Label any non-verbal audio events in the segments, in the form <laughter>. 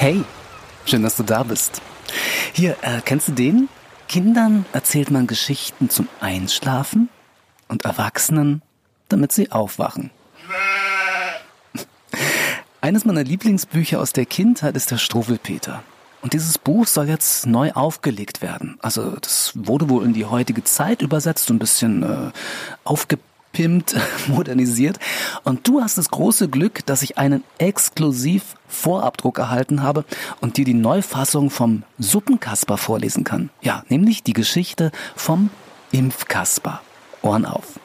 Hey, schön, dass du da bist. Hier, äh, kennst du den? Kindern erzählt man Geschichten zum Einschlafen und Erwachsenen, damit sie aufwachen. <laughs> Eines meiner Lieblingsbücher aus der Kindheit ist der Struwwelpeter. Und dieses Buch soll jetzt neu aufgelegt werden. Also das wurde wohl in die heutige Zeit übersetzt, und ein bisschen äh, aufgepimpt, <laughs> modernisiert. Und du hast das große Glück, dass ich einen exklusiv Vorabdruck erhalten habe und dir die Neufassung vom Suppenkasper vorlesen kann. Ja, nämlich die Geschichte vom Impfkasper. Ohren auf.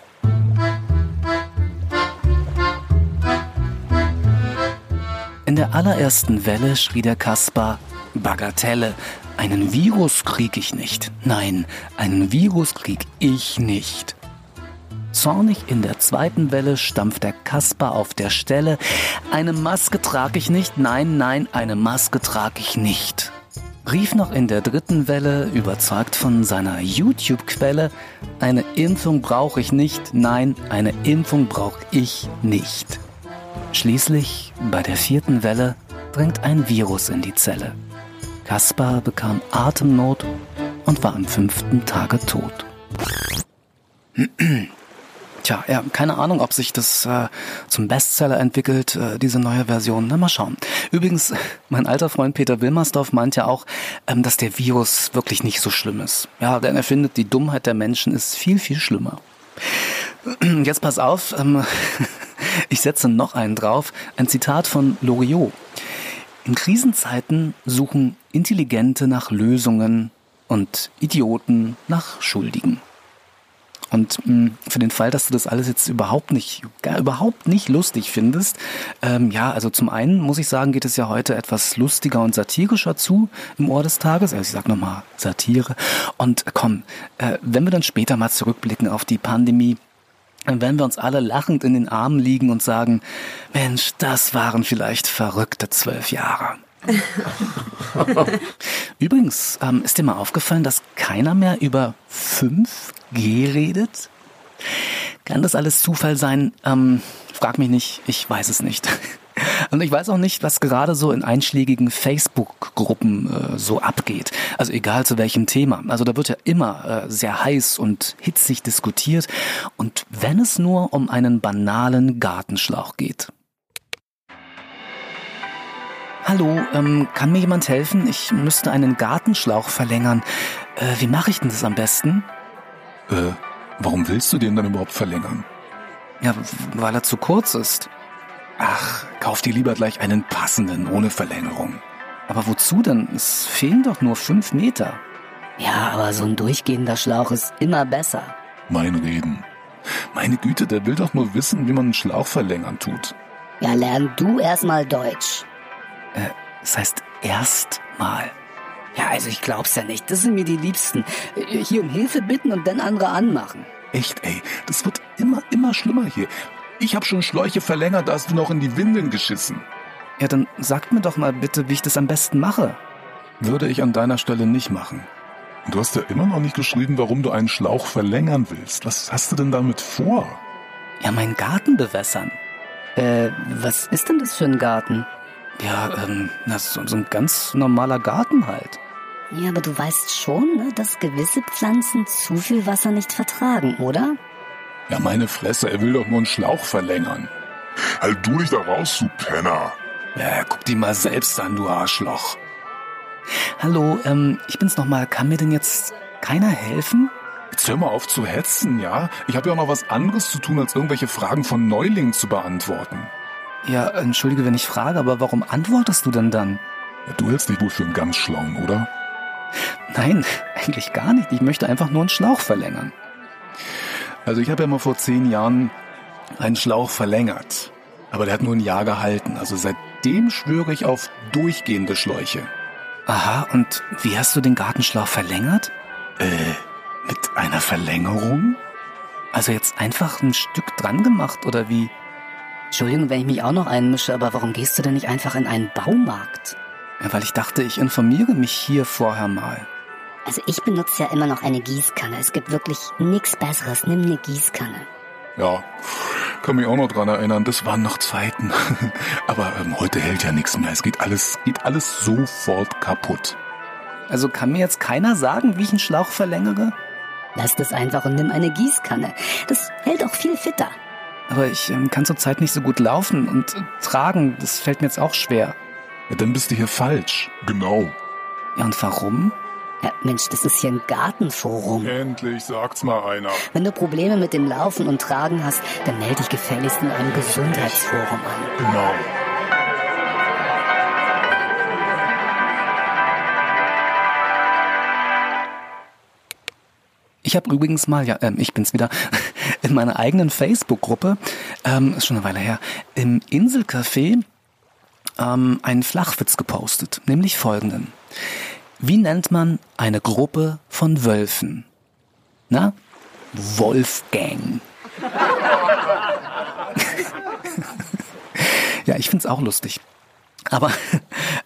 In der allerersten Welle schrie der Kaspar, Bagatelle, einen Virus krieg ich nicht. Nein, einen Virus krieg ich nicht. Zornig in der zweiten Welle stampft der Kasper auf der Stelle. Eine Maske trag ich nicht. Nein, nein, eine Maske trag ich nicht. Rief noch in der dritten Welle, überzeugt von seiner YouTube-Quelle, eine Impfung brauche ich nicht. Nein, eine Impfung brauche ich nicht. Schließlich, bei der vierten Welle, dringt ein Virus in die Zelle. Kaspar bekam Atemnot und war am fünften Tage tot. <clears throat> Tja, ja, keine Ahnung, ob sich das äh, zum Bestseller entwickelt, äh, diese neue Version. Na, mal schauen. Übrigens, <laughs> mein alter Freund Peter Wilmersdorf meint ja auch, ähm, dass der Virus wirklich nicht so schlimm ist. Ja, denn er findet, die Dummheit der Menschen ist viel, viel schlimmer. <clears throat> Jetzt pass auf, ähm, <laughs> ich setze noch einen drauf. Ein Zitat von Loriot. In Krisenzeiten suchen Intelligente nach Lösungen und Idioten nach Schuldigen. Und mh, hm, für den Fall, dass du das alles jetzt überhaupt nicht, gar überhaupt nicht lustig findest, ähm, ja, also zum einen muss ich sagen, geht es ja heute etwas lustiger und satirischer zu im Ohr des Tages. Also ich sag nochmal Satire. Und komm, äh, wenn wir dann später mal zurückblicken auf die Pandemie, dann werden wir uns alle lachend in den Armen liegen und sagen, Mensch, das waren vielleicht verrückte zwölf Jahre. <laughs> Übrigens, ähm, ist dir mal aufgefallen, dass keiner mehr über 5G redet? Kann das alles Zufall sein? Ähm, frag mich nicht, ich weiß es nicht. <laughs> Und ich weiß auch nicht, was gerade so in einschlägigen Facebook-Gruppen äh, so abgeht. Also egal zu welchem Thema. Also da wird ja immer äh, sehr heiß und hitzig diskutiert. Und wenn es nur um einen banalen Gartenschlauch geht. Hallo, ähm, kann mir jemand helfen? Ich müsste einen Gartenschlauch verlängern. Äh, wie mache ich denn das am besten? Äh, warum willst du den dann überhaupt verlängern? Ja, weil er zu kurz ist. Ach, kauf dir lieber gleich einen passenden ohne Verlängerung. Aber wozu denn? Es fehlen doch nur fünf Meter. Ja, aber so ein durchgehender Schlauch ist immer besser. Mein Reden. Meine Güte, der will doch nur wissen, wie man einen Schlauch verlängern tut. Ja, lern du erstmal Deutsch. Äh, das heißt erstmal. Ja, also ich glaub's ja nicht. Das sind mir die Liebsten. Hier um Hilfe bitten und dann andere anmachen. Echt, ey, das wird immer, immer schlimmer hier. Ich habe schon Schläuche verlängert, da hast du noch in die Windeln geschissen. Ja, dann sag mir doch mal bitte, wie ich das am besten mache. Würde ich an deiner Stelle nicht machen. Du hast ja immer noch nicht geschrieben, warum du einen Schlauch verlängern willst. Was hast du denn damit vor? Ja, meinen Garten bewässern. Äh, was ist denn das für ein Garten? Ja, ähm, das ist so ein ganz normaler Garten halt. Ja, aber du weißt schon, ne, dass gewisse Pflanzen zu viel Wasser nicht vertragen, oder? Ja, meine Fresse, er will doch nur einen Schlauch verlängern. Halt du dich da raus, du Penner. Ja, guck die mal selbst an, du Arschloch. Hallo, ähm, ich bin's nochmal. Kann mir denn jetzt keiner helfen? Jetzt hör mal auf zu hetzen, ja? Ich habe ja auch noch was anderes zu tun, als irgendwelche Fragen von Neulingen zu beantworten. Ja, entschuldige, wenn ich frage, aber warum antwortest du denn dann? Ja, du hältst dich wohl für einen ganz schlauen, oder? Nein, eigentlich gar nicht. Ich möchte einfach nur einen Schlauch verlängern. Also ich habe ja mal vor zehn Jahren einen Schlauch verlängert. Aber der hat nur ein Jahr gehalten. Also seitdem schwöre ich auf durchgehende Schläuche. Aha, und wie hast du den Gartenschlauch verlängert? Äh, mit einer Verlängerung? Also jetzt einfach ein Stück dran gemacht oder wie? Entschuldigung, wenn ich mich auch noch einmische, aber warum gehst du denn nicht einfach in einen Baumarkt? Ja, weil ich dachte, ich informiere mich hier vorher mal. Also ich benutze ja immer noch eine Gießkanne. Es gibt wirklich nichts Besseres. Nimm eine Gießkanne. Ja, Kann mich auch noch dran erinnern, das waren noch Zeiten. <laughs> Aber ähm, heute hält ja nichts mehr. Es geht alles, geht alles sofort kaputt. Also kann mir jetzt keiner sagen, wie ich einen Schlauch verlängere? Lass das einfach und nimm eine Gießkanne. Das hält auch viel fitter. Aber ich ähm, kann zurzeit nicht so gut laufen und äh, tragen. Das fällt mir jetzt auch schwer. Ja, dann bist du hier falsch. Genau. Ja, und warum? Ja, Mensch, das ist hier ein Gartenforum. Endlich sagt's mal einer. Wenn du Probleme mit dem Laufen und Tragen hast, dann melde dich gefälligst in einem Gesundheitsforum an. Genau. Ich habe übrigens mal, ja, ähm, ich bin's wieder, <laughs> in meiner eigenen Facebook-Gruppe, ähm, ist schon eine Weile her, im Inselcafé ähm, einen Flachwitz gepostet, nämlich folgenden. Wie nennt man eine Gruppe von Wölfen? Na? Wolfgang. <laughs> ja, ich find's auch lustig. Aber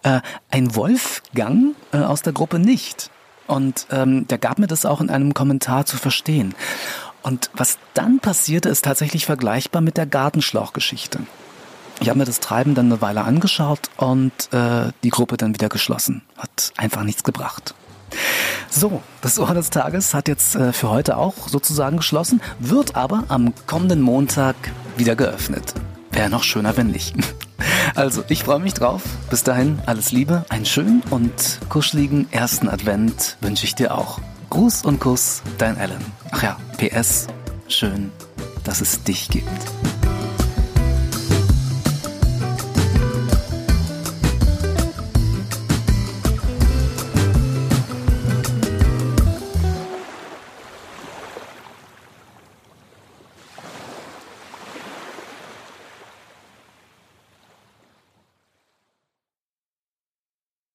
äh, ein Wolfgang äh, aus der Gruppe nicht. Und ähm, der gab mir das auch in einem Kommentar zu verstehen. Und was dann passierte, ist tatsächlich vergleichbar mit der Gartenschlauchgeschichte. Ich habe mir das Treiben dann eine Weile angeschaut und äh, die Gruppe dann wieder geschlossen. Hat einfach nichts gebracht. So, das Ohr des Tages hat jetzt äh, für heute auch sozusagen geschlossen, wird aber am kommenden Montag wieder geöffnet. Wäre noch schöner, wenn nicht. <laughs> Also, ich freue mich drauf. Bis dahin, alles Liebe, einen schönen und kuscheligen ersten Advent wünsche ich dir auch. Gruß und Kuss, dein Alan. Ach ja, PS, schön, dass es dich gibt.